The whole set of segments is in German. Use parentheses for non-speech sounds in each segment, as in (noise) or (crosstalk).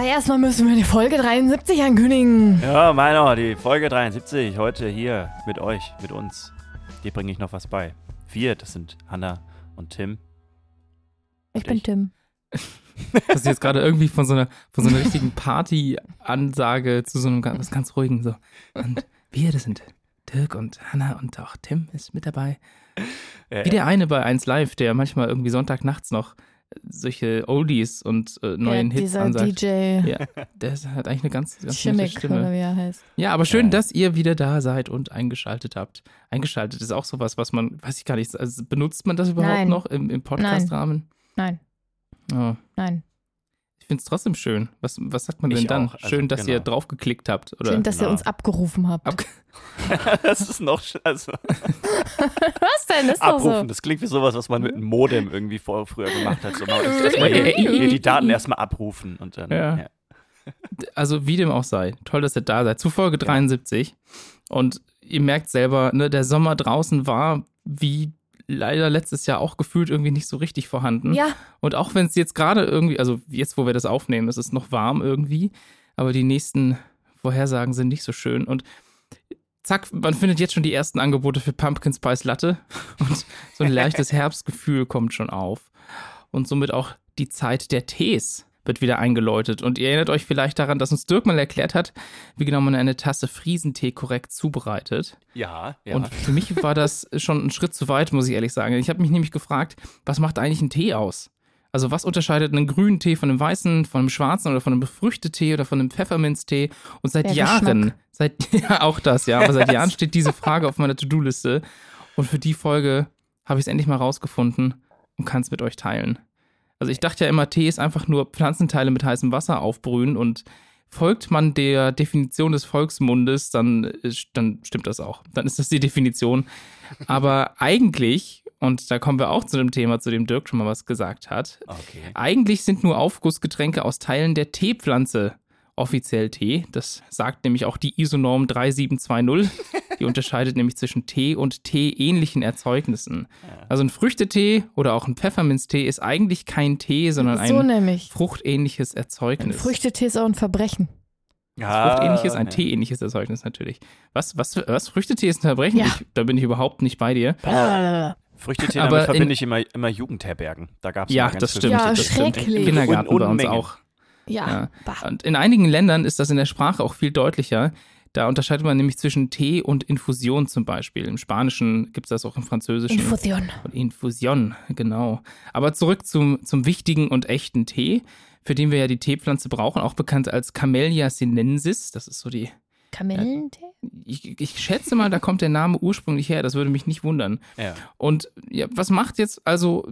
Aber erstmal müssen wir die Folge 73 ankündigen. Ja, meiner, die Folge 73, heute hier mit euch, mit uns. Dir bringe ich noch was bei. Wir, das sind Hanna und Tim. Ich bin ich. Tim. (laughs) Das ist jetzt gerade irgendwie von so einer, von so einer richtigen Party-Ansage zu so einem ganz, was ganz ruhigen so. Und wir, das sind Dirk und Hanna und auch Tim ist mit dabei. Äh, Wie der eine bei 1 Live, der manchmal irgendwie Sonntagnachts noch solche Oldies und äh, neuen ja, Hits dieser ansagt. DJ Ja, der hat eigentlich eine ganz, ganz Schimmick, oder Stimme. wie er heißt. Ja, aber schön, Ja. dass ihr wieder da seid und eingeschaltet habt. Eingeschaltet ist auch sowas, was man, weiß ich gar nicht, also benutzt man das überhaupt Nein. noch im, im Podcast-Rahmen? Nein, Oh. nein. Ich finde es trotzdem schön. Was, was sagt man Ich denn dann? auch, also schön, dass ihr genau. draufgeklickt habt. Oder? Schön, dass ihr Genau. uns abgerufen habt. Ab- (laughs) (laughs) das ist noch, also Was denn? Ist abrufen, so. das klingt wie sowas, was man mit einem Modem irgendwie vor, früher gemacht hat. So, erstmal hier, (laughs) hier die Daten erstmal abrufen und dann, Ja. ja. also wie dem auch sei. Toll, dass ihr da seid. Zu Folge 73. Und ihr merkt selber, ne, der Sommer draußen war wie leider letztes Jahr auch gefühlt irgendwie nicht so richtig vorhanden. Ja, Und auch wenn es jetzt gerade irgendwie, also jetzt, wo wir das aufnehmen, ist es noch warm irgendwie, aber die nächsten Vorhersagen sind nicht so schön. Und zack, man findet jetzt schon die ersten Angebote für Pumpkin Spice Latte (laughs) und so ein leichtes (laughs) Herbstgefühl kommt schon auf. Und somit auch die Zeit der Tees wird wieder eingeläutet. Und ihr erinnert euch vielleicht daran, dass uns Dirk mal erklärt hat, wie genau man eine Tasse Friesentee korrekt zubereitet. Ja, ja. Und für mich war das schon ein Schritt zu weit, muss ich ehrlich sagen. Ich habe mich nämlich gefragt, was macht eigentlich ein Tee aus? Also was unterscheidet einen grünen Tee von einem weißen, von einem schwarzen oder von einem Befrüchtetee oder von einem Pfefferminztee? Und seit Der Jahren, Geschmack. seit (laughs) ja auch das, ja, aber seit (laughs) Jahren steht diese Frage auf meiner To-Do-Liste. Und für die Folge habe ich es endlich mal rausgefunden und kann es mit euch teilen. Also ich dachte ja immer, Tee ist einfach nur Pflanzenteile mit heißem Wasser aufbrühen und folgt man der Definition des Volksmundes, dann, ist, dann stimmt das auch. Dann ist das die Definition. Aber (laughs) eigentlich, und da kommen wir auch zu dem Thema, zu dem Dirk schon mal was gesagt hat, okay. eigentlich sind nur Aufgussgetränke aus Teilen der Teepflanze offiziell Tee. Das sagt nämlich auch die ISO-Norm 3720. (laughs) Die unterscheidet nämlich zwischen Tee und teeähnlichen Erzeugnissen. Also ein Früchtetee oder auch ein Pfefferminztee ist eigentlich kein Tee, sondern so ein nämlich. fruchtähnliches Ein Erzeugnis. Früchtetee ist auch ein Verbrechen. Fruchtähnliches, ein ja. teeähnliches Erzeugnis natürlich. Was, was, was? Früchtetee ist ein Verbrechen? Ja. Ich, da bin ich überhaupt nicht bei dir. Früchtetee, Aber damit verbinde in- ich immer, immer Jugendherbergen. Da gab es Ja, ganz das stimmt. Ja, das stimmt. schrecklich. Kindergarten Un- bei uns Unmengen. auch. Ja, Ja. Und in einigen Ländern ist das in der Sprache auch viel deutlicher. Da unterscheidet man nämlich zwischen Tee und Infusion zum Beispiel. Im Spanischen gibt es das auch im Französischen. Infusion. Infusion, genau. Aber zurück zum, zum wichtigen und echten Tee, für den wir ja die Teepflanze brauchen, auch bekannt als Camellia sinensis. Das ist so die. Kamillentee? Ich, ich schätze mal, da kommt der Name ursprünglich her. Das würde mich nicht wundern. Ja. Und ja, was macht jetzt also,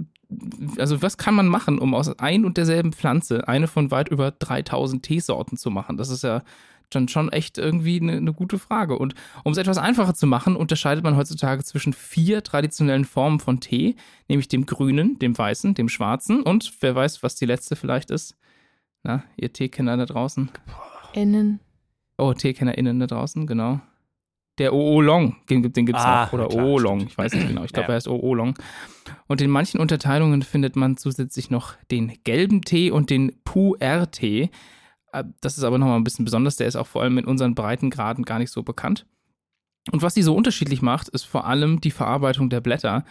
also was kann man machen, um aus ein und derselben Pflanze eine von weit über 3000 Teesorten zu machen? Das ist ja dann schon echt irgendwie eine, eine gute Frage. Und um es etwas einfacher zu machen, unterscheidet man heutzutage zwischen vier traditionellen Formen von Tee, nämlich dem grünen, dem weißen, dem schwarzen und wer weiß, was die letzte vielleicht ist. Na, ihr Teekenner da draußen. Innen. Oh, TeekennerInnen da draußen, genau. Der Oolong, den, den gibt es Ah, auch. Oder klar, Oolong, ich weiß nicht genau. Ich glaube, Ja. er heißt Oolong. Und in manchen Unterteilungen findet man zusätzlich noch den gelben Tee und den Pu'er-Tee. Äh, Das ist aber nochmal ein bisschen besonders. Der ist auch vor allem in unseren Breitengraden gar nicht so bekannt. Und was sie so unterschiedlich macht, ist vor allem die Verarbeitung der Blätter.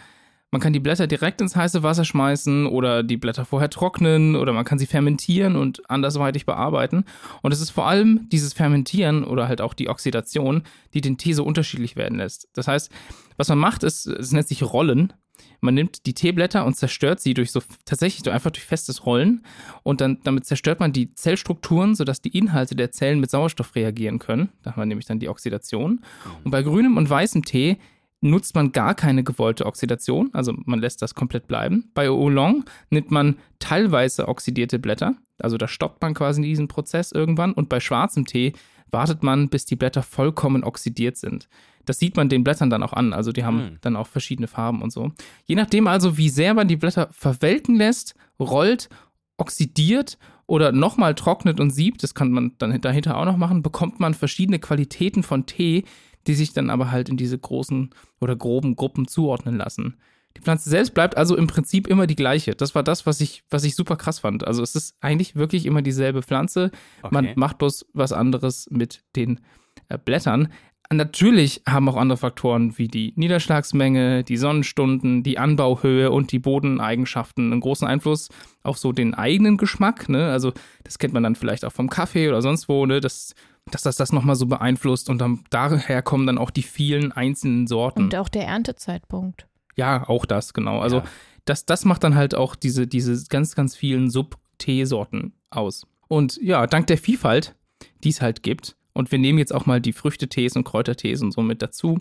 Man kann die Blätter direkt ins heiße Wasser schmeißen oder die Blätter vorher trocknen oder man kann sie fermentieren und andersweitig bearbeiten. Und es ist vor allem dieses Fermentieren oder halt auch die Oxidation, die den Tee so unterschiedlich werden lässt. Das heißt, was man macht, ist, es nennt sich Rollen. Man nimmt die Teeblätter und zerstört sie durch so tatsächlich so einfach durch festes Rollen und dann damit zerstört man die Zellstrukturen, sodass die Inhalte der Zellen mit Sauerstoff reagieren können. Da haben wir nämlich dann die Oxidation. Und bei grünem und weißem Tee nutzt man gar keine gewollte Oxidation, also man lässt das komplett bleiben. Bei Oolong nimmt man teilweise oxidierte Blätter, also da stoppt man quasi diesen Prozess irgendwann und bei schwarzem Tee wartet man, bis die Blätter vollkommen oxidiert sind. Das sieht man den Blättern dann auch an, also die haben Hm. dann auch verschiedene Farben und so. Je nachdem also, wie sehr man die Blätter verwelken lässt, rollt, oxidiert oder nochmal trocknet und siebt, das kann man dann dahinter auch noch machen, bekommt man verschiedene Qualitäten von Tee, die sich dann aber halt in diese großen oder groben Gruppen zuordnen lassen. Die Pflanze selbst bleibt also im Prinzip immer die gleiche. Das war das, was ich, was ich super krass fand. Also es ist eigentlich wirklich immer dieselbe Pflanze. Okay. Man macht bloß was anderes mit den äh, Blättern. Natürlich haben auch andere Faktoren wie die Niederschlagsmenge, die Sonnenstunden, die Anbauhöhe und die Bodeneigenschaften einen großen Einfluss auf so den eigenen Geschmack. Ne? Also das kennt man dann vielleicht auch vom Kaffee oder sonst wo, ne? dass, dass das das nochmal so beeinflusst und dann daher kommen dann auch die vielen einzelnen Sorten. Und auch der Erntezeitpunkt. Ja, auch das, genau. Also Ja. das, das macht dann halt auch diese, diese ganz, ganz vielen Sub-Teesorten aus. Und ja, dank der Vielfalt, die es halt gibt, und wir nehmen jetzt auch mal die Früchtetees und Kräutertees und so mit dazu,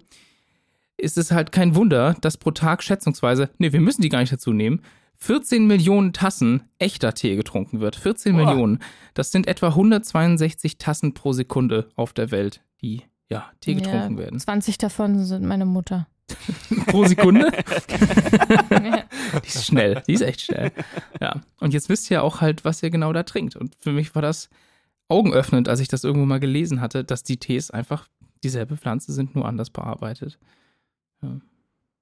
ist es halt kein Wunder, dass pro Tag schätzungsweise, nee, wir müssen die gar nicht dazu nehmen, 14 Millionen Tassen echter Tee getrunken wird. 14 Boah. Millionen. Das sind etwa 162 Tassen pro Sekunde auf der Welt, die ja Tee getrunken ja, werden. 20 davon sind meine Mutter. (laughs) Pro Sekunde? (laughs) Die ist schnell, die ist echt schnell. Ja. Und jetzt wisst ihr auch halt, was ihr genau da trinkt. Und für mich war das augenöffnend, als ich das irgendwo mal gelesen hatte, dass die Tees einfach dieselbe Pflanze sind, nur anders bearbeitet.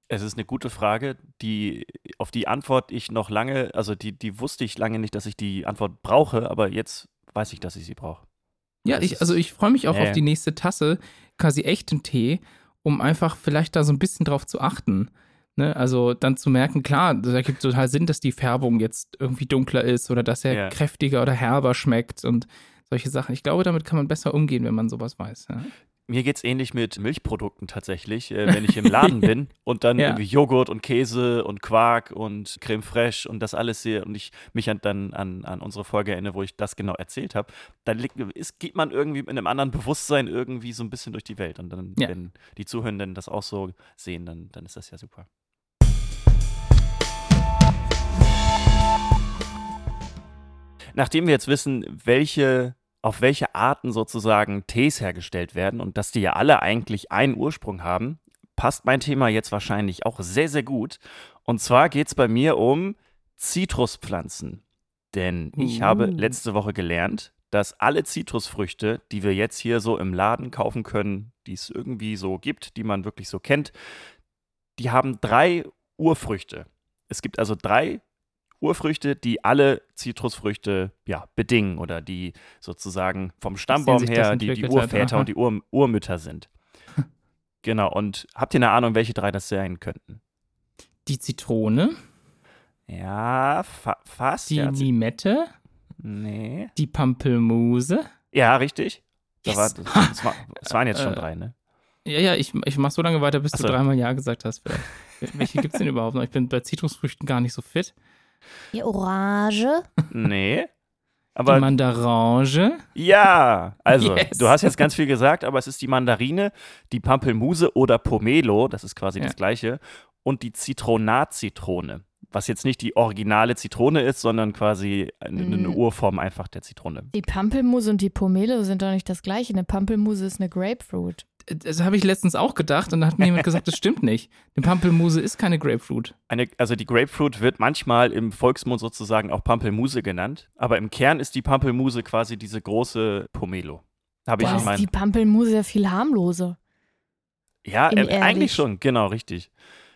Es ist eine gute Frage, die, auf die Antwort ich noch lange, also die, die wusste ich lange nicht, dass ich die Antwort brauche, aber jetzt weiß ich, dass ich sie brauche. Ja, ich, also ich freue mich auch Ja, auf ja. die nächste Tasse, quasi echten Tee, um einfach vielleicht da so ein bisschen drauf zu achten. Ne? Also dann zu merken, klar, da gibt total Sinn, dass die Färbung jetzt irgendwie dunkler ist oder dass er Ja. kräftiger oder herber schmeckt und solche Sachen. Ich glaube, damit kann man besser umgehen, wenn man sowas weiß. Ja. Mir geht es ähnlich mit Milchprodukten tatsächlich, äh, wenn (laughs) ich im Laden bin und dann Ja. irgendwie Joghurt und Käse und Quark und Creme fraiche und das alles sehe und ich mich an, dann an, an unsere Folge erinnere, wo ich das genau erzählt habe, dann liegt, ist, geht man irgendwie mit einem anderen Bewusstsein irgendwie so ein bisschen durch die Welt. Und dann, Ja. wenn die Zuhörenden das auch so sehen, dann, dann ist das ja super. Nachdem wir jetzt wissen, welche, auf welche Arten sozusagen Tees hergestellt werden und dass die ja alle eigentlich einen Ursprung haben, passt mein Thema jetzt wahrscheinlich auch sehr, sehr gut. Und zwar geht es bei mir um Zitruspflanzen. Denn ich habe Uh. letzte Woche gelernt, dass alle Zitrusfrüchte, die wir jetzt hier so im Laden kaufen können, die es irgendwie so gibt, die man wirklich so kennt, die haben drei Urfrüchte. Es gibt also drei Urfrüchte, die alle Zitrusfrüchte ja, bedingen oder die sozusagen vom Stammbaum her die, die hat, Urväter und die Ur Urmütter sind. (laughs) genau, und habt ihr eine Ahnung, welche drei das sein könnten? Die Zitrone, Ja, fa fast. die ja, Limette, nee. die Pampelmuse. Ja, richtig. Da Yes. war, (laughs) das, war, das waren jetzt schon Äh, drei, ne? Ja, ja, ich, ich mach so lange weiter, bis Ach du so. dreimal Ja gesagt hast. Vielleicht. Wel- Welche gibt es denn überhaupt noch? Ich bin bei Zitrusfrüchten gar nicht so fit. Die Orange. Nee. die Aber Mandarange. ja, also Yes. du hast jetzt ganz viel gesagt, aber es ist die Mandarine, die Pampelmuse oder Pomelo, das ist quasi Ja. das gleiche, und die Zitronatzitrone, was jetzt nicht die originale Zitrone ist, sondern quasi eine, eine Mm. Urform einfach der Zitrone. Die Pampelmuse und die Pomelo sind doch nicht das gleiche. Eine Pampelmuse ist eine Grapefruit. Das habe ich letztens auch gedacht und da hat mir jemand gesagt, das stimmt nicht. Die Pampelmuse ist keine Grapefruit. Eine, also die Grapefruit wird manchmal im Volksmund sozusagen auch Pampelmuse genannt, aber im Kern ist die Pampelmuse quasi diese große Pomelo. Habe ich ist die Pampelmuse ja viel harmloser. Ja, äh, eigentlich schon, genau, richtig.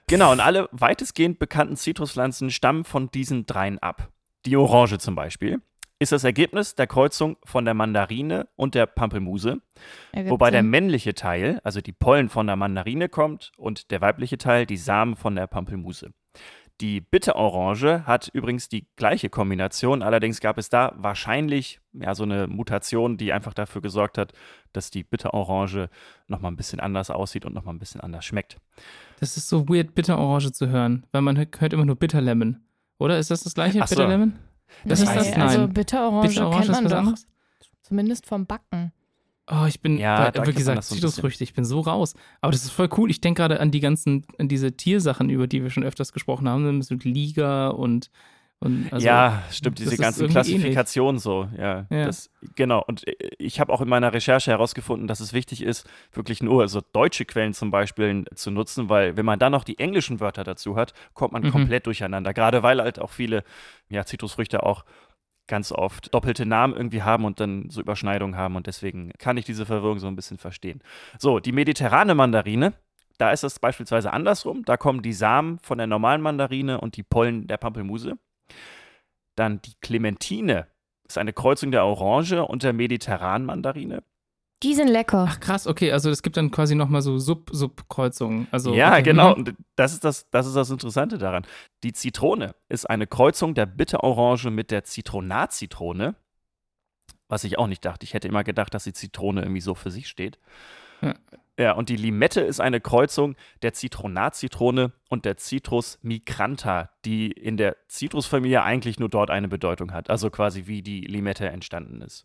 Genau, und alle weitestgehend bekannten Zitruspflanzen stammen von diesen dreien ab. Die Orange zum Beispiel ist das Ergebnis der Kreuzung von der Mandarine und der Pampelmuse, Ergibt wobei der Sinn. männliche Teil, also die Pollen von der Mandarine kommt und der weibliche Teil die Samen von der Pampelmuse. Die Bitterorange hat übrigens die gleiche Kombination, allerdings gab es da wahrscheinlich ja, so eine Mutation, die einfach dafür gesorgt hat, dass die Bitterorange nochmal ein bisschen anders aussieht und nochmal ein bisschen anders schmeckt. Das ist so weird, Bitterorange zu hören, weil man hört hört immer nur Bitterlemon. Oder ist das das gleiche? Ach so. Bitterlemon? Das nee, ist das? Also Nein. Bitterorange, Bitterorange kennt man doch. anderes? Zumindest vom Backen. Oh, ich bin, Ja, da wie man gesagt, das so. Zitrusfrüchte, ich bin so raus. Aber das ist voll cool. Ich denke gerade an die ganzen, an diese Tiersachen, über die wir schon öfters gesprochen haben, mit Liga und, und also, ja, stimmt, diese ganzen Klassifikationen so, ja. Ja. Das, genau, und ich habe auch in meiner Recherche herausgefunden, dass es wichtig ist, wirklich nur also deutsche Quellen zum Beispiel zu nutzen, weil wenn man dann noch die englischen Wörter dazu hat, kommt man Mhm. komplett durcheinander. Gerade weil halt auch viele ja, Zitrusfrüchte auch ganz oft doppelte Namen irgendwie haben und dann so Überschneidungen haben und deswegen kann ich diese Verwirrung so ein bisschen verstehen. So, die mediterrane Mandarine, Da ist es beispielsweise andersrum. Da kommen die Samen von der normalen Mandarine und die Pollen der Pampelmuse. Dann die Clementine ist eine Kreuzung der Orange und der mediterranen Mandarine. Die sind lecker. Ach krass, okay, also es gibt dann quasi nochmal so Sub-Sub-Kreuzungen. Also, ja, okay. genau. mhm. Und das ist das, das ist das Interessante daran. Die Zitrone ist eine Kreuzung der Bitterorange mit der Zitronatzitrone. Was ich auch nicht dachte. Ich hätte immer gedacht, dass die Zitrone irgendwie so für sich steht. Ja. Ja, und die Limette ist eine Kreuzung der Zitronatzitrone und der Citrus migranta, die in der Zitrusfamilie eigentlich nur dort eine Bedeutung hat. Also quasi wie die Limette entstanden ist.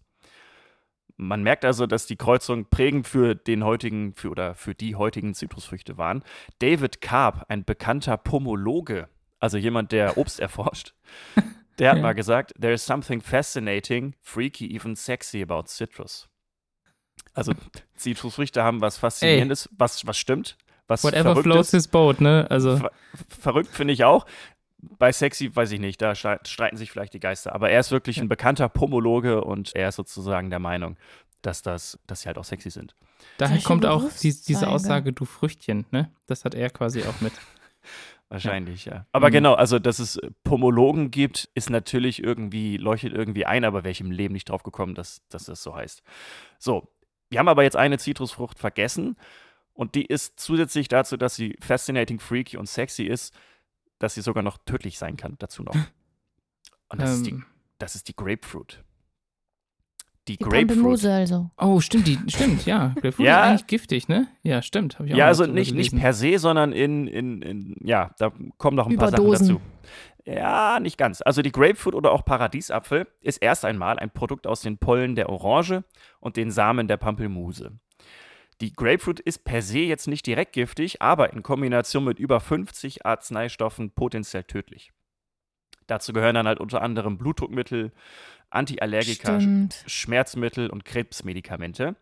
Man merkt also, dass die Kreuzungen prägend für den heutigen für, oder für die heutigen Zitrusfrüchte waren. David Karp, ein bekannter Pomologe, also jemand, der (laughs) Obst erforscht, der hat mal gesagt, there is something fascinating, freaky, even sexy about citrus. Also (laughs) Zitrusfrüchte haben was Faszinierendes, was, was stimmt, was Whatever floats his boat, ne? Also, Ver verrückt finde ich auch. Bei Sexy weiß ich nicht, da stre- streiten sich vielleicht die Geister. Aber er ist wirklich ein bekannter Pomologe und er ist sozusagen der Meinung, dass, das, dass sie halt auch sexy sind. daher Solche kommt auch die, diese. Aussage, du Früchtchen, ne? Das hat er quasi auch mit. (laughs) Wahrscheinlich, ja. Aber Mhm. genau, also dass es Pomologen gibt, ist natürlich irgendwie, leuchtet irgendwie ein, aber wäre ich im Leben nicht drauf gekommen, dass, dass das so heißt. So, wir haben aber jetzt eine Zitrusfrucht vergessen und die ist zusätzlich dazu, dass sie fascinating, freaky und sexy ist, dass sie sogar noch tödlich sein kann, dazu noch. (laughs) Und das, ist, die, Ähm, das ist die Grapefruit. Die, Die Grapefruit. Also. oh, stimmt, die, stimmt, ja. (laughs) Grapefruit Ja. ist eigentlich giftig, ne? Ja, stimmt. Hab ich auch Ja, also nicht, nicht per se, sondern in, in, in, ja, da kommen noch ein paar Überdosen. Sachen dazu. Ja, nicht ganz. Also die Grapefruit oder auch Paradiesapfel ist erst einmal ein Produkt aus den Pollen der Orange und den Samen der Pampelmuse. Die Grapefruit ist per se jetzt nicht direkt giftig, aber in Kombination mit über 50 Arzneistoffen potenziell tödlich. Dazu gehören dann halt unter anderem Blutdruckmittel, Antiallergika, Stimmt. Schmerzmittel und Krebsmedikamente.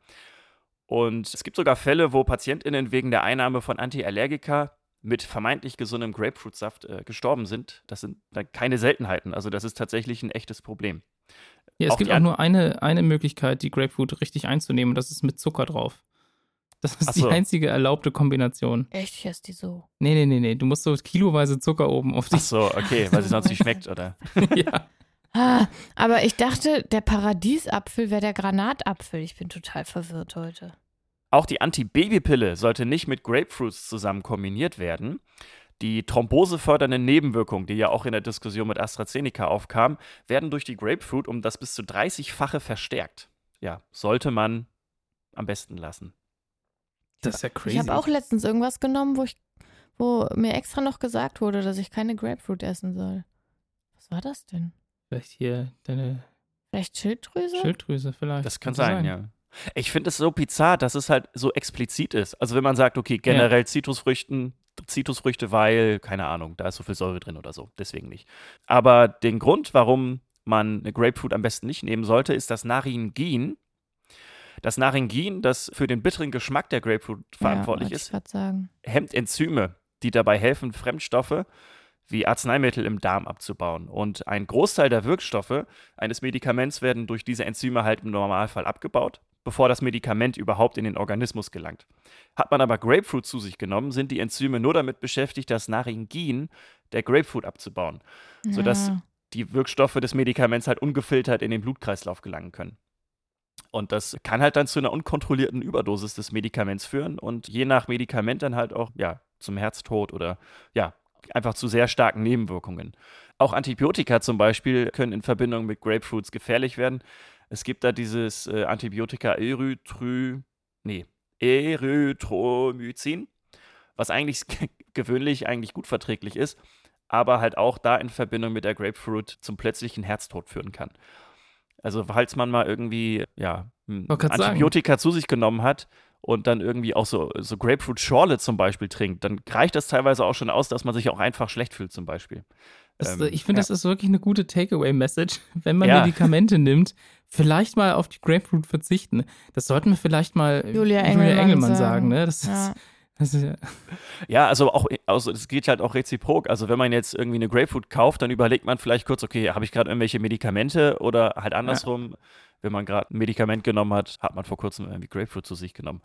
Und es gibt sogar Fälle, wo PatientInnen wegen der Einnahme von Antiallergika mit vermeintlich gesundem Grapefruitsaft äh, gestorben sind. Das sind dann keine Seltenheiten. Also, das ist tatsächlich ein echtes Problem. Ja, es auch gibt auch nur eine, eine Möglichkeit, die Grapefruit richtig einzunehmen, und das ist mit Zucker drauf. Das ist Ach die so. einzige erlaubte Kombination. Echt, ich esse die so. Nee, nee, nee, nee. Du musst so kiloweise Zucker oben auf Ach dich. so, okay, weil sie sonst nicht schmeckt, oder? (laughs) ja. Ah, aber ich dachte, der Paradiesapfel wäre der Granatapfel. Ich bin total verwirrt heute. Auch die Antibabypille sollte nicht mit Grapefruits zusammen kombiniert werden. Die thrombosefördernden Nebenwirkungen, die ja auch in der Diskussion mit AstraZeneca aufkamen, werden durch die Grapefruit um das bis zu 30-fache verstärkt. Ja, sollte man am besten lassen. Das ist ja crazy. Ich habe auch letztens irgendwas genommen, wo ich, wo mir extra noch gesagt wurde, dass ich keine Grapefruit essen soll. Was war das denn? Vielleicht hier deine Vielleicht Schilddrüse? Schilddrüse vielleicht. Das kann Könnte sein, ja. Ich finde es so bizarr, dass es halt so explizit ist. Also wenn man sagt, okay, generell Zitrusfrüchten, Zitrusfrüchte, weil, keine Ahnung, da ist so viel Säure drin oder so, deswegen nicht. Aber den Grund, warum man eine Grapefruit am besten nicht nehmen sollte, ist das Naringin. Das Naringin, das für den bitteren Geschmack der Grapefruit verantwortlich ja, ist, hemmt Enzyme, die dabei helfen, Fremdstoffe wie Arzneimittel im Darm abzubauen. Und ein Großteil der Wirkstoffe eines Medikaments werden durch diese Enzyme halt im Normalfall abgebaut, bevor das Medikament überhaupt in den Organismus gelangt. Hat man aber Grapefruit zu sich genommen, sind die Enzyme nur damit beschäftigt, das Naringin der Grapefruit abzubauen, sodass Ja. die Wirkstoffe des Medikaments halt ungefiltert in den Blutkreislauf gelangen können. Und das kann halt dann zu einer unkontrollierten Überdosis des Medikaments führen und je nach Medikament dann halt auch ja, zum Herztod oder ja, einfach zu sehr starken Nebenwirkungen. Auch Antibiotika zum Beispiel können in Verbindung mit Grapefruits gefährlich werden. Es gibt da dieses äh, Antibiotika Erythry, nee, Erythromycin, was eigentlich (laughs) gewöhnlich eigentlich gut verträglich ist, aber halt auch da in Verbindung mit der Grapefruit zum plötzlichen Herztod führen kann. Also falls man mal irgendwie ja, Wollte grad sagen. Antibiotika zu sich genommen hat und dann irgendwie auch so, so Grapefruit-Schorle zum Beispiel trinkt, dann reicht das teilweise auch schon aus, dass man sich auch einfach schlecht fühlt zum Beispiel. Das, Ähm, ich finde, ja. das ist wirklich eine gute Takeaway-Message. (laughs) Wenn man Ja. Medikamente nimmt, vielleicht mal auf die Grapefruit verzichten. Das sollten wir vielleicht mal Julia Engelmann sagen. sagen. ne? Das Ja. ist, das ist ja, Ja, also auch, also es geht halt auch reziprok. Also wenn man jetzt irgendwie eine Grapefruit kauft, dann überlegt man vielleicht kurz, okay, habe ich gerade irgendwelche Medikamente oder halt andersrum, wenn man gerade ein Medikament genommen hat, hat man vor kurzem irgendwie Grapefruit zu sich genommen.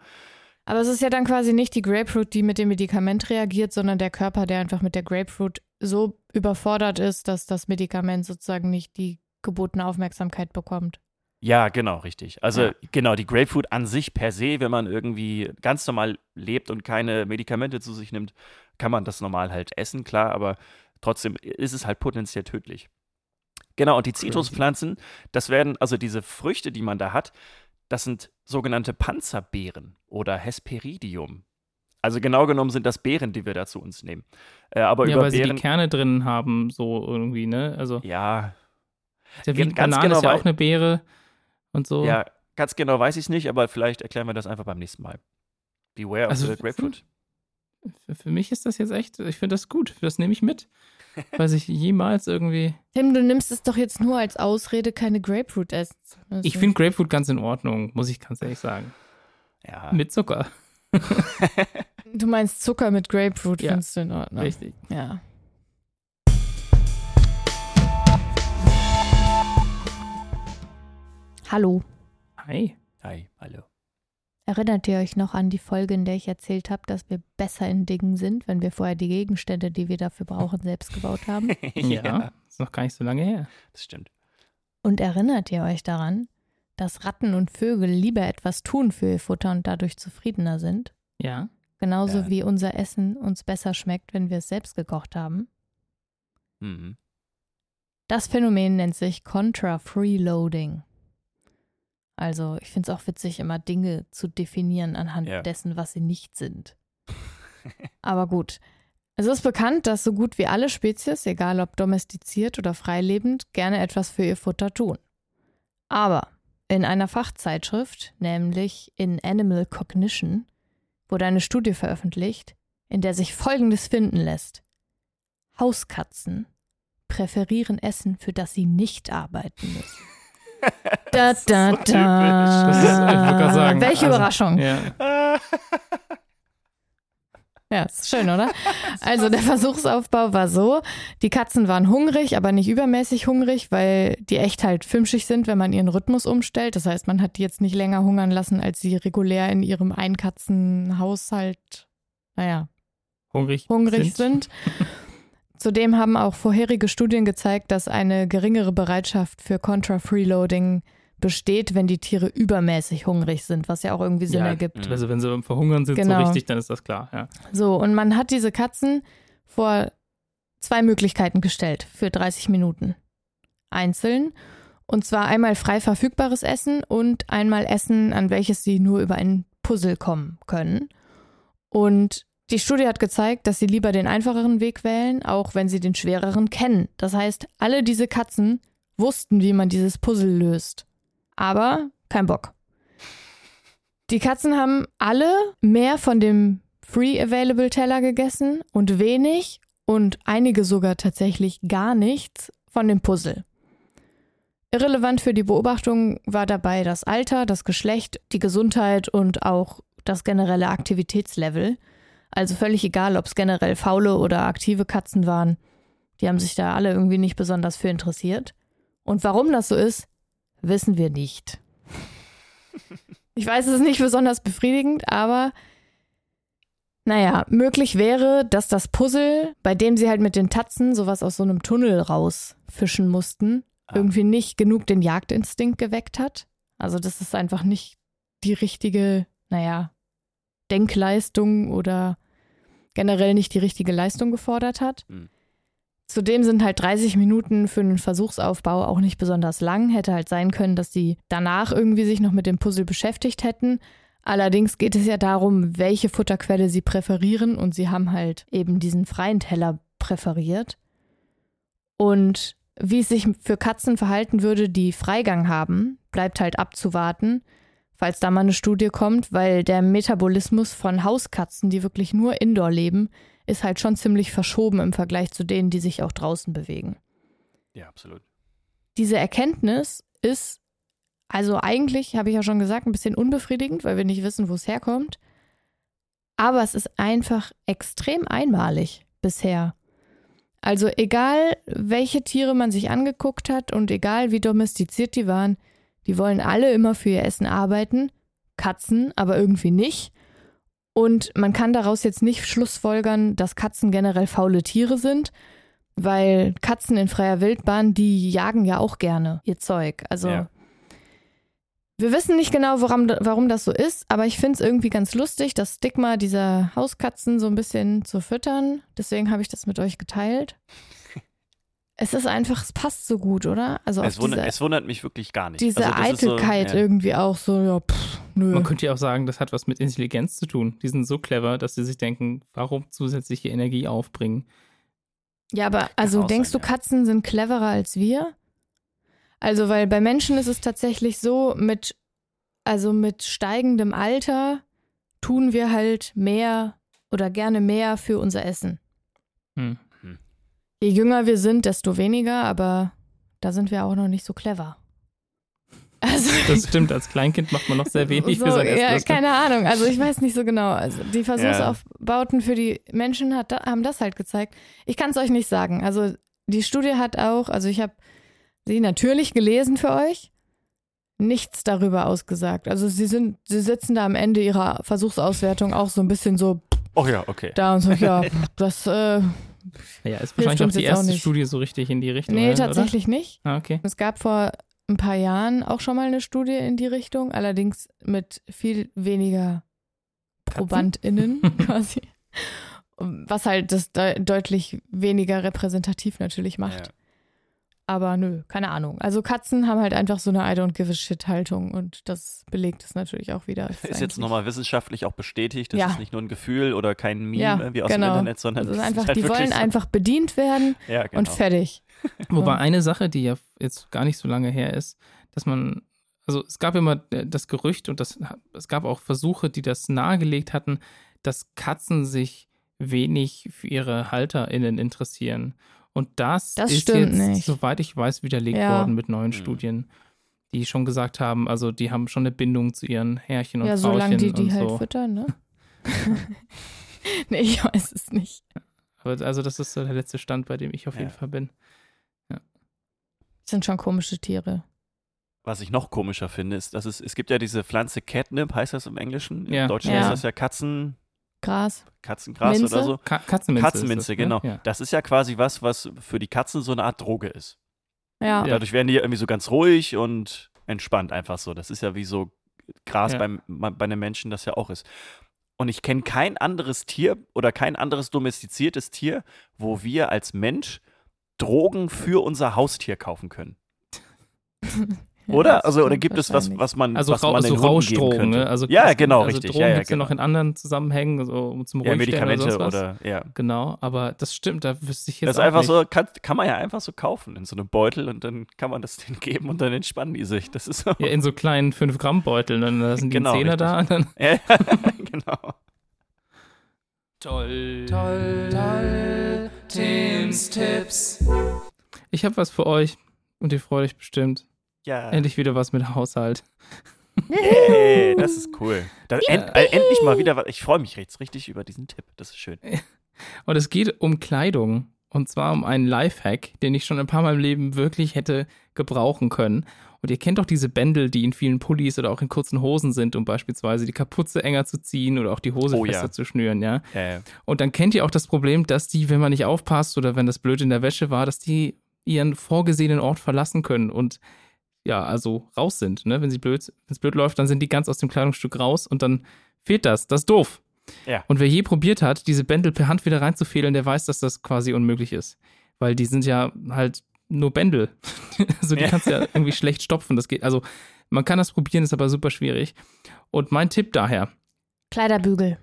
Aber es ist ja dann quasi nicht die Grapefruit, die mit dem Medikament reagiert, sondern der Körper, der einfach mit der Grapefruit so überfordert ist, dass das Medikament sozusagen nicht die gebotene Aufmerksamkeit bekommt. Ja, genau, richtig. Also Ja. genau, die Grapefruit an sich per se, wenn man irgendwie ganz normal lebt und keine Medikamente zu sich nimmt, kann man das normal halt essen, klar, aber trotzdem ist es halt potenziell tödlich. Genau, und die Zitruspflanzen, das werden, also diese Früchte, die man da hat, das sind sogenannte Panzerbeeren oder Hesperidium. Also genau genommen sind das Beeren, die wir da zu uns nehmen. Äh, aber ja, über weil sie die Beeren, Kerne drin haben, so irgendwie, ne? Also, ja, ist ja wie Gen- eine ganz Banane genau ist ja wei- auch eine Beere und so. ja, ganz genau weiß ich es nicht, aber vielleicht erklären wir das einfach beim nächsten Mal. Beware Also, of the Grapefruit. Für, für mich ist das jetzt echt, ich finde das gut, das nehme ich mit. Weil ich jemals irgendwie. Tim, du nimmst es doch jetzt nur als Ausrede, keine Grapefruit essen müssen. Ich finde Grapefruit ganz in Ordnung, muss ich ganz ehrlich sagen. Ja. Mit Zucker. (laughs) Du meinst Zucker mit Grapefruit, Ja. findest du in Ordnung. Richtig. Ja. Hallo. Hi. Hi, hallo. Erinnert ihr euch noch an die Folge, in der ich erzählt habe, dass wir besser in Dingen sind, wenn wir vorher die Gegenstände, die wir dafür brauchen, selbst gebaut haben? (laughs) Ja, ist noch gar nicht so lange her. das stimmt. Und erinnert ihr euch daran, dass Ratten und Vögel lieber etwas tun für ihr Futter und dadurch zufriedener sind? Ja. Genauso Ja. wie unser Essen uns besser schmeckt, wenn wir es selbst gekocht haben? Mhm. Das Phänomen nennt sich Contra-Freeloading. Also, ich finde es auch witzig, immer Dinge zu definieren anhand Ja. dessen, was sie nicht sind. Aber gut. Es ist bekannt, dass so gut wie alle Spezies, egal ob domestiziert oder freilebend, gerne etwas für ihr Futter tun. Aber in einer Fachzeitschrift, nämlich in Animal Cognition, wurde eine Studie veröffentlicht, in der sich Folgendes finden lässt. Hauskatzen präferieren Essen, für das sie nicht arbeiten müssen. Da, (laughs) Das ist da, so da. Das ist- ich sagen, Welche also- Überraschung. Ja. (laughs) Ja, ist schön, oder? (laughs) Also der Versuchsaufbau war so, die Katzen waren hungrig, aber nicht übermäßig hungrig, weil die echt halt filmschig sind, wenn man ihren Rhythmus umstellt. Das heißt, man hat die jetzt nicht länger hungern lassen, als sie regulär in ihrem Einkatzenhaushalt, naja, Hungrig. hungrig sind. (laughs) Zudem haben auch vorherige Studien gezeigt, dass eine geringere Bereitschaft für Contra-Freeloading besteht, wenn die Tiere übermäßig hungrig sind, was ja auch irgendwie Sinn Ja, ergibt. Mhm. Also wenn sie Verhungern sind, Genau. so richtig, dann ist das klar. Ja. So, und man hat diese Katzen vor zwei Möglichkeiten gestellt für 30 Minuten. Einzeln. Und zwar einmal frei verfügbares Essen und einmal Essen, an welches sie nur über ein Puzzle kommen können. Und die Studie hat gezeigt, dass sie lieber den einfacheren Weg wählen, auch wenn sie den schwereren kennen. Das heißt, alle diese Katzen wussten, wie man dieses Puzzle löst. Aber kein Bock. Die Katzen haben alle mehr von dem Free Available Teller gegessen und wenig und einige sogar tatsächlich gar nichts von dem Puzzle. Irrelevant für die Beobachtung war dabei das Alter, das Geschlecht, die Gesundheit und auch das generelle Aktivitätslevel. Also völlig egal, ob es generell faule oder aktive Katzen waren. Die haben sich da alle irgendwie nicht besonders für interessiert. Und warum das so ist, wissen wir nicht. Ich weiß, es ist nicht besonders befriedigend, aber naja, möglich wäre, dass das Puzzle, bei dem sie halt mit den Tatzen sowas aus so einem Tunnel rausfischen mussten, Ah. irgendwie nicht genug den Jagdinstinkt geweckt hat. Also, das ist einfach nicht die richtige, naja, Denkleistung oder generell nicht die richtige Leistung gefordert hat. Hm. Zudem sind halt 30 Minuten für einen Versuchsaufbau auch nicht besonders lang. Hätte halt sein können, dass sie danach irgendwie sich noch mit dem Puzzle beschäftigt hätten. Allerdings geht es ja darum, welche Futterquelle sie präferieren und sie haben halt eben diesen freien Teller präferiert. Und wie es sich für Katzen verhalten würde, die Freigang haben, bleibt halt abzuwarten, falls da mal eine Studie kommt, weil der Metabolismus von Hauskatzen, die wirklich nur indoor leben, ist halt schon ziemlich verschoben im Vergleich zu denen, die sich auch draußen bewegen. Ja, absolut. Diese Erkenntnis ist, also eigentlich, habe ich ja schon gesagt, ein bisschen unbefriedigend, weil wir nicht wissen, wo es herkommt. Aber es ist einfach extrem einmalig bisher. Also egal, welche Tiere man sich angeguckt hat und egal, wie domestiziert die waren, die wollen alle immer für ihr Essen arbeiten, Katzen aber irgendwie nicht. Und man kann daraus jetzt nicht schlussfolgern, dass Katzen generell faule Tiere sind, weil Katzen in freier Wildbahn, die jagen ja auch gerne ihr Zeug. Also Ja. wir wissen nicht genau, warum, warum das so ist, aber ich finde es irgendwie ganz lustig, das Stigma dieser Hauskatzen so ein bisschen zu füttern. Deswegen habe ich das mit euch geteilt. Es ist einfach, es passt so gut, oder? Also Es wundert, diese, es wundert mich wirklich gar nicht. diese also das ist Eitelkeit so, ja. irgendwie auch so, ja, pff, nö. Man könnte ja auch sagen, das hat was mit Intelligenz zu tun. Die sind so clever, dass sie sich denken, warum zusätzliche Energie aufbringen? Ja, aber also denkst sein, du, ja. Katzen sind cleverer als wir? Also, weil bei Menschen ist es tatsächlich so, mit, also mit steigendem Alter tun wir halt mehr oder gerne mehr für unser Essen. Hm. Je jünger wir sind, desto weniger, aber da sind wir auch noch nicht so clever. (laughs) Also, Das stimmt, als Kleinkind macht man noch sehr wenig so, für sein Essen. Ja, keine Ahnung. Also ich weiß nicht so genau. Also die Versuchsaufbauten für die Menschen hat, haben das halt gezeigt. Ich kann es euch nicht sagen. Also die Studie hat auch, also ich habe sie natürlich gelesen für euch, nichts darüber ausgesagt. Also sie sind, sie sitzen da am Ende ihrer Versuchsauswertung auch so ein bisschen so Oh ja, okay. da und so, ja, (laughs) das, äh, Ja, ist wahrscheinlich auch die auch erste nicht. Studie so richtig in die Richtung. nee, oder? tatsächlich nicht. Ah, okay. Es gab vor ein paar Jahren auch schon mal eine Studie in die Richtung, allerdings mit viel weniger ProbandInnen (laughs) quasi. Was halt das de deutlich weniger repräsentativ natürlich macht. Ja. Aber nö, keine Ahnung. Also Katzen haben halt einfach so eine I don't give a shit Haltung und das belegt es natürlich auch wieder. Es Ist jetzt nochmal wissenschaftlich auch bestätigt. Das Ja. ist nicht nur ein Gefühl oder kein Meme Ja, irgendwie aus genau. dem Internet, sondern Das ist das einfach, halt die wollen so. einfach bedient werden (laughs) Ja, genau. und fertig. (laughs) Wobei eine Sache, die ja jetzt gar nicht so lange her ist, dass man, also es gab immer äh, das Gerücht und das, es gab auch Versuche, die das nahegelegt hatten, dass Katzen sich wenig für ihre HalterInnen interessieren. Und das, Das ist stimmt jetzt, nicht. soweit ich weiß, widerlegt Ja. worden mit neuen Mhm. Studien, die schon gesagt haben, also die haben schon eine Bindung zu ihren Herrchen und ja, Frauchen solange die die halt so. füttern, ne? (laughs) nee, ich weiß es nicht. Aber also das ist so der letzte Stand, bei dem ich auf jeden Ja. Fall bin. sind schon komische Tiere. Was ich noch komischer finde, ist, dass es, es gibt ja diese Pflanze Catnip, heißt das im Englischen. Im Ja. Deutschen Ja. ist das ja Katzen, Gras. Katzeнгras Minze? oder so. Ka Katzenminze. Katzenminze, ist das, ne? genau. Ja. Das ist ja quasi was, was für die Katzen so eine Art Droge ist. Ja. Dadurch werden die ja irgendwie so ganz ruhig und entspannt einfach so. Das ist ja wie so Gras Ja. beim, bei einem Menschen das ja auch ist. Und ich kenne kein anderes Tier oder kein anderes domestiziertes Tier, wo wir als Mensch Drogen für unser Haustier kaufen können. (laughs) Ja, Oder? Also, oder gibt es was, was man, Also, was man so den geben Rauschdrogen, könnte? ne? Also, ja, genau, also richtig. Drogen ja, ja, gibt es ja genau. noch in anderen Zusammenhängen, so zum ja, Ruhigstellen Medikamente oder, sonst was. oder, ja. Genau, aber das stimmt, da wüsste ich jetzt Das ist auch einfach nicht. so, kann, kann man ja einfach so kaufen in so einem Beutel und dann kann man das (laughs) denen geben und dann entspannen die sich. Das ist so. Ja, in so kleinen 5-Gramm-Beuteln, dann da sind die Genau, Zehner da und dann. (laughs) Ja, (laughs) genau. Toll, toll, toll, Tims Tipps. Ich habe was für euch und ihr freut euch bestimmt. Ja. Endlich wieder was mit Haushalt. Hey, das ist cool. Da, end, äh, endlich mal wieder was. Ich freue mich jetzt richtig über diesen Tipp. Das ist schön. (laughs) Und es geht um Kleidung. Und zwar um einen Lifehack, den ich schon ein paar Mal im Leben wirklich hätte gebrauchen können. Und ihr kennt doch diese Bändel, die in vielen Pullis oder auch in kurzen Hosen sind, um beispielsweise die Kapuze enger zu ziehen oder auch die Hose Oh ja. fester zu schnüren, ja. Ja, ja. Und dann kennt ihr auch das Problem, dass die, wenn man nicht aufpasst oder wenn das blöd in der Wäsche war, dass die ihren vorgesehenen Ort verlassen können und ja, also raus sind. Ne? Wenn sie blöd, wenn es blöd läuft, dann sind die ganz aus dem Kleidungsstück raus und dann fehlt das. Das ist doof. Ja. Und wer je probiert hat, diese Bändel per Hand wieder reinzufädeln, der weiß, dass das quasi unmöglich ist. Weil die sind ja halt nur Bändel. (laughs) also die Ja. kannst du ja irgendwie schlecht stopfen. Das geht, also man kann das probieren, ist aber super schwierig. Und mein Tipp daher, Kleiderbügel.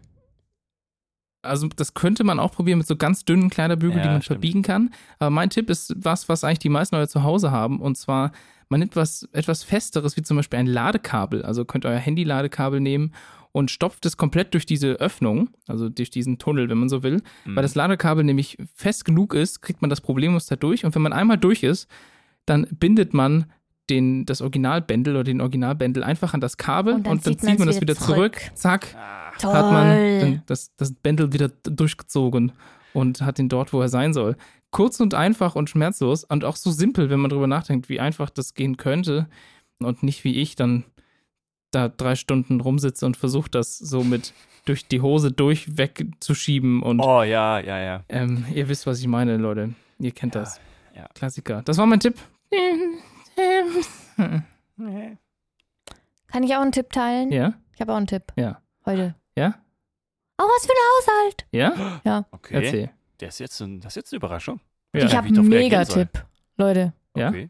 Also das könnte man auch probieren mit so ganz dünnen Kleiderbügeln, Ja, die man stimmt. verbiegen kann. Aber mein Tipp ist was, was eigentlich die meisten Leute zu Hause haben. Und zwar, man nimmt was etwas Festeres, wie zum Beispiel ein Ladekabel. Also könnt ihr euer Handy-Ladekabel nehmen und stopft es komplett durch diese Öffnung, also durch diesen Tunnel, wenn man so will. Mhm. Weil das Ladekabel nämlich fest genug ist, kriegt man das problemlos da durch. Und wenn man einmal durch ist, dann bindet man den, das Originalbändel oder den Originalbändel einfach an das Kabel Und und dann dann, zieht man das wieder zurück. zurück. Zack, Ah, Toll. hat man dann das, das Bändel wieder durchgezogen und hat ihn dort, wo er sein soll. Kurz und einfach und schmerzlos und auch so simpel, wenn man drüber nachdenkt, wie einfach das gehen könnte und nicht wie ich dann da drei Stunden rumsitze und versuche das so mit durch die Hose durch wegzuschieben und Oh ja, ja, ja. ähm, ihr wisst, was ich meine, Leute. Ihr kennt Ja, das. ja. Klassiker. Das war mein Tipp. (laughs) (laughs) Kann ich auch einen Tipp teilen? Ja? Ich habe auch einen Tipp. Ja. Heute. Ja? Auch was für ein Haushalt. Ja? Okay. Erzähl. Das ist jetzt, ein, das ist jetzt eine Überraschung. Ja. ich habe ich einen. Megatipp. Leute, Ja? Okay.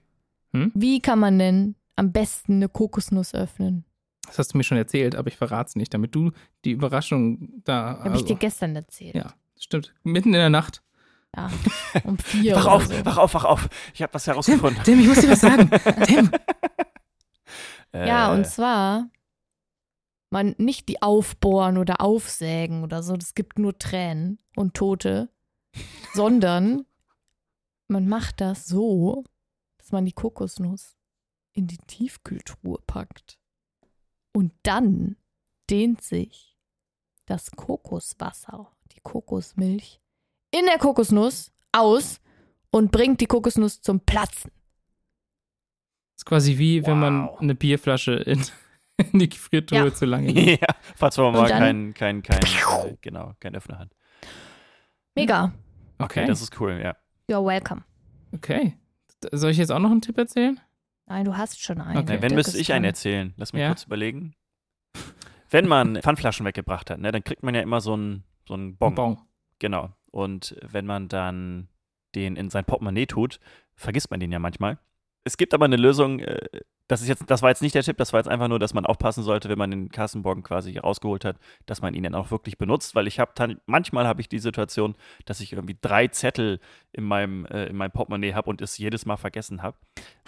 wie kann man denn am besten eine Kokosnuss öffnen? Das hast du mir schon erzählt, aber ich verrate es nicht, damit du die Überraschung da. Habe ich also- dir gestern erzählt. Ja. Stimmt. Mitten in der Nacht. Ja. Um vier Wach auf, so. wach auf, wach auf. Ich habe was herausgefunden. Tim, ich muss dir was sagen. Tim. (laughs) Ja, Äh, und zwar man nicht die aufbohren oder aufsägen oder so, das gibt nur Tränen und Tote, sondern man macht das so, dass man die Kokosnuss in die Tiefkühltruhe packt. Und dann dehnt sich das Kokoswasser, die Kokosmilch in der Kokosnuss aus und bringt die Kokosnuss zum Platzen. Das ist quasi wie, wenn man Wow. eine Bierflasche in, (laughs) in die Gefriertruhe Ja. zu lange (laughs) legt. ja, falls man mal keinen, kein, kein, äh, genau, kein Öffner hat. Mega. Okay, Okay. das ist cool, ja. You're welcome. Okay. Soll ich jetzt auch noch einen Tipp erzählen? Nein, du hast schon einen. Okay. Wenn müsste ich einen erzählen. Lass mich Ja. kurz überlegen. Wenn man Pfandflaschen weggebracht hat, ne, dann kriegt man ja immer so einen so einen Bon. Bon. Genau. Und wenn man dann den in sein Portemonnaie tut, vergisst man den ja manchmal. Es gibt aber eine Lösung, äh, das ist jetzt, das war jetzt nicht der Tipp, das war jetzt einfach nur, dass man aufpassen sollte, wenn man den Kassenbon quasi rausgeholt hat, dass man ihn dann auch wirklich benutzt, weil ich habe manchmal habe ich die Situation, dass ich irgendwie drei Zettel in meinem, äh, in meinem Portemonnaie habe und es jedes Mal vergessen habe.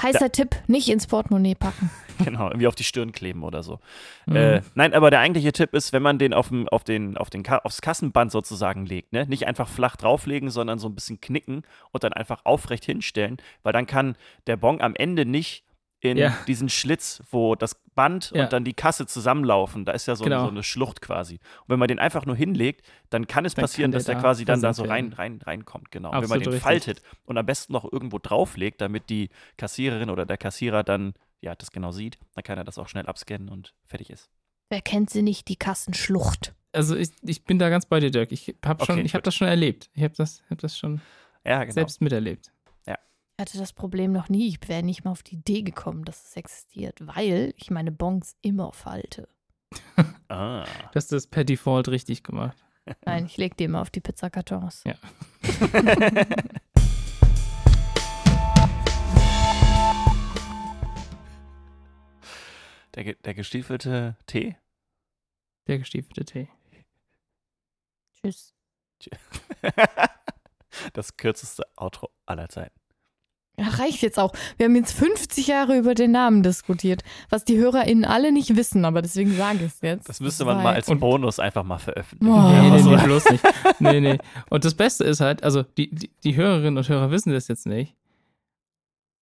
Heißer Tipp, nicht ins Portemonnaie packen. (laughs) genau, irgendwie auf die Stirn kleben oder so. Mhm. Äh, nein, aber der eigentliche Tipp ist, wenn man den auf, dem, auf, den, auf den Ka aufs Kassenband sozusagen legt, ne? nicht einfach flach drauflegen, sondern so ein bisschen knicken und dann einfach aufrecht hinstellen, weil dann kann der Bon am Ende nicht in Ja. diesen Schlitz, wo das Band Ja. und dann die Kasse zusammenlaufen. Da ist ja so, Genau. so eine Schlucht quasi. Und wenn man den einfach nur hinlegt, dann kann es Dann passieren, kann dass der da quasi dann da so rein, rein, reinkommt. Genau. Und wenn man Absolut den richtig. faltet und am besten noch irgendwo drauflegt, damit die Kassiererin oder der Kassierer dann ja das genau sieht, dann kann er das auch schnell abscannen und fertig ist. Wer kennt sie nicht, die Kassenschlucht? Also ich, ich bin da ganz bei dir, Dirk. Ich habe schon, Okay, ich habe gut. das schon erlebt. Ich habe das, hab das schon Ja, genau. selbst miterlebt. Ich hatte das Problem noch nie. Ich wäre nicht mal auf die Idee gekommen, dass es existiert, weil ich meine Bons immer falte. (laughs) Ah. Du hast das per Default richtig gemacht. Nein, ich lege die immer auf die Pizzakartons. Ja. (laughs) Der, der gestiefelte Tee? Der gestiefelte Tee. Tschüss. (laughs) das kürzeste Outro aller Zeiten. Ja, reicht jetzt auch. Wir haben jetzt 50 Jahre über den Namen diskutiert, was die HörerInnen alle nicht wissen, aber deswegen sage ich es jetzt. Das müsste man mal als Und- Bonus einfach mal veröffentlichen. Oh. Nee, nee, so. nee, (laughs) bloß nicht. Nee, nee. Und das Beste ist halt, also die, die, die Hörerinnen und Hörer wissen das jetzt nicht.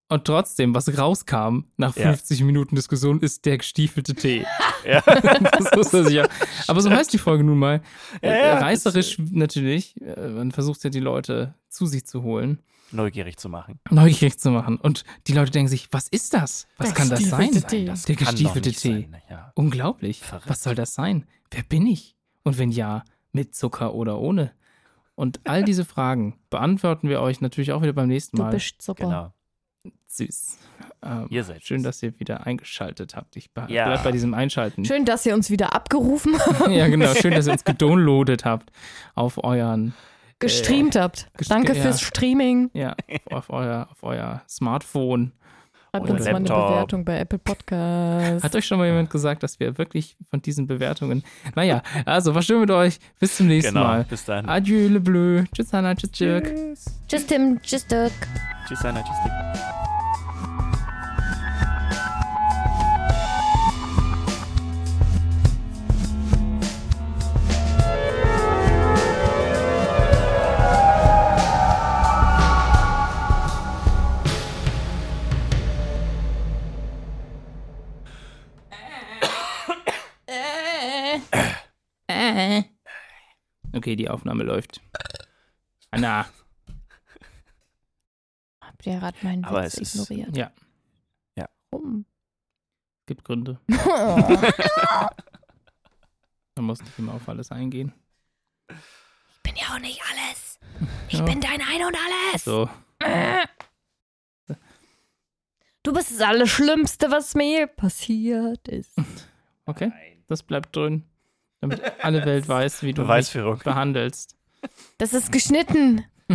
Und trotzdem, was rauskam nach Ja. 50 Minuten Diskussion, ist der gestiefelte Tee. Ja. (laughs) Das muss er sich ja. Aber so heißt die Folge nun mal. Ja, ja, Reißerisch natürlich. Äh, Man versucht ja die Leute zu sich zu holen, Neugierig zu machen. neugierig zu machen. Und die Leute denken sich, was ist das? Was Der kann das sein? Tee. Das Der gestiefelte Tee. Sein. Ja. Unglaublich. Verrückt. Was soll das sein? Wer bin ich? Und wenn ja, mit Zucker oder ohne? Und all diese Fragen beantworten wir euch natürlich auch wieder beim nächsten Du Mal. bist Zucker. Genau. Süß. Ähm, Ihr seid schön, süß. dass ihr wieder eingeschaltet habt. Ich be- Ja. bleib bei diesem Einschalten. Schön, dass ihr uns wieder abgerufen (laughs) habt, ja, genau. Schön, dass ihr uns gedownloadet habt auf euren, gestreamt habt. gest- Danke ja. fürs Streaming. ja, auf euer, auf euer Smartphone. Schreibt uns mal eine Laptop. Bewertung bei Apple Podcasts. Hat euch schon mal jemand gesagt, dass wir wirklich von diesen Bewertungen. Naja, also war schön mit euch. Bis zum nächsten Genau. Mal. Bis dann. Adieu, le bleu. Tschüss, Hannah. Tschüss, Dirk. Tschüss. Tschüss, Tim. Tschüss, Dirk. Tschüss, Anna. Tschüss, Dick. Okay, die Aufnahme läuft. Anna. Habt ihr gerade meinen Aber Witz es ist- ignoriert? Ja. Warum? Gibt Gründe. (laughs) Man muss nicht immer auf alles eingehen. Ich bin ja auch nicht alles. (laughs) Ich Ja. bin dein Ein und Alles. So, Du bist das Allerschlimmste, was mir passiert ist. okay. Das bleibt drin. Damit alle Welt weiß, wie du mich behandelst. Das ist geschnitten. (laughs)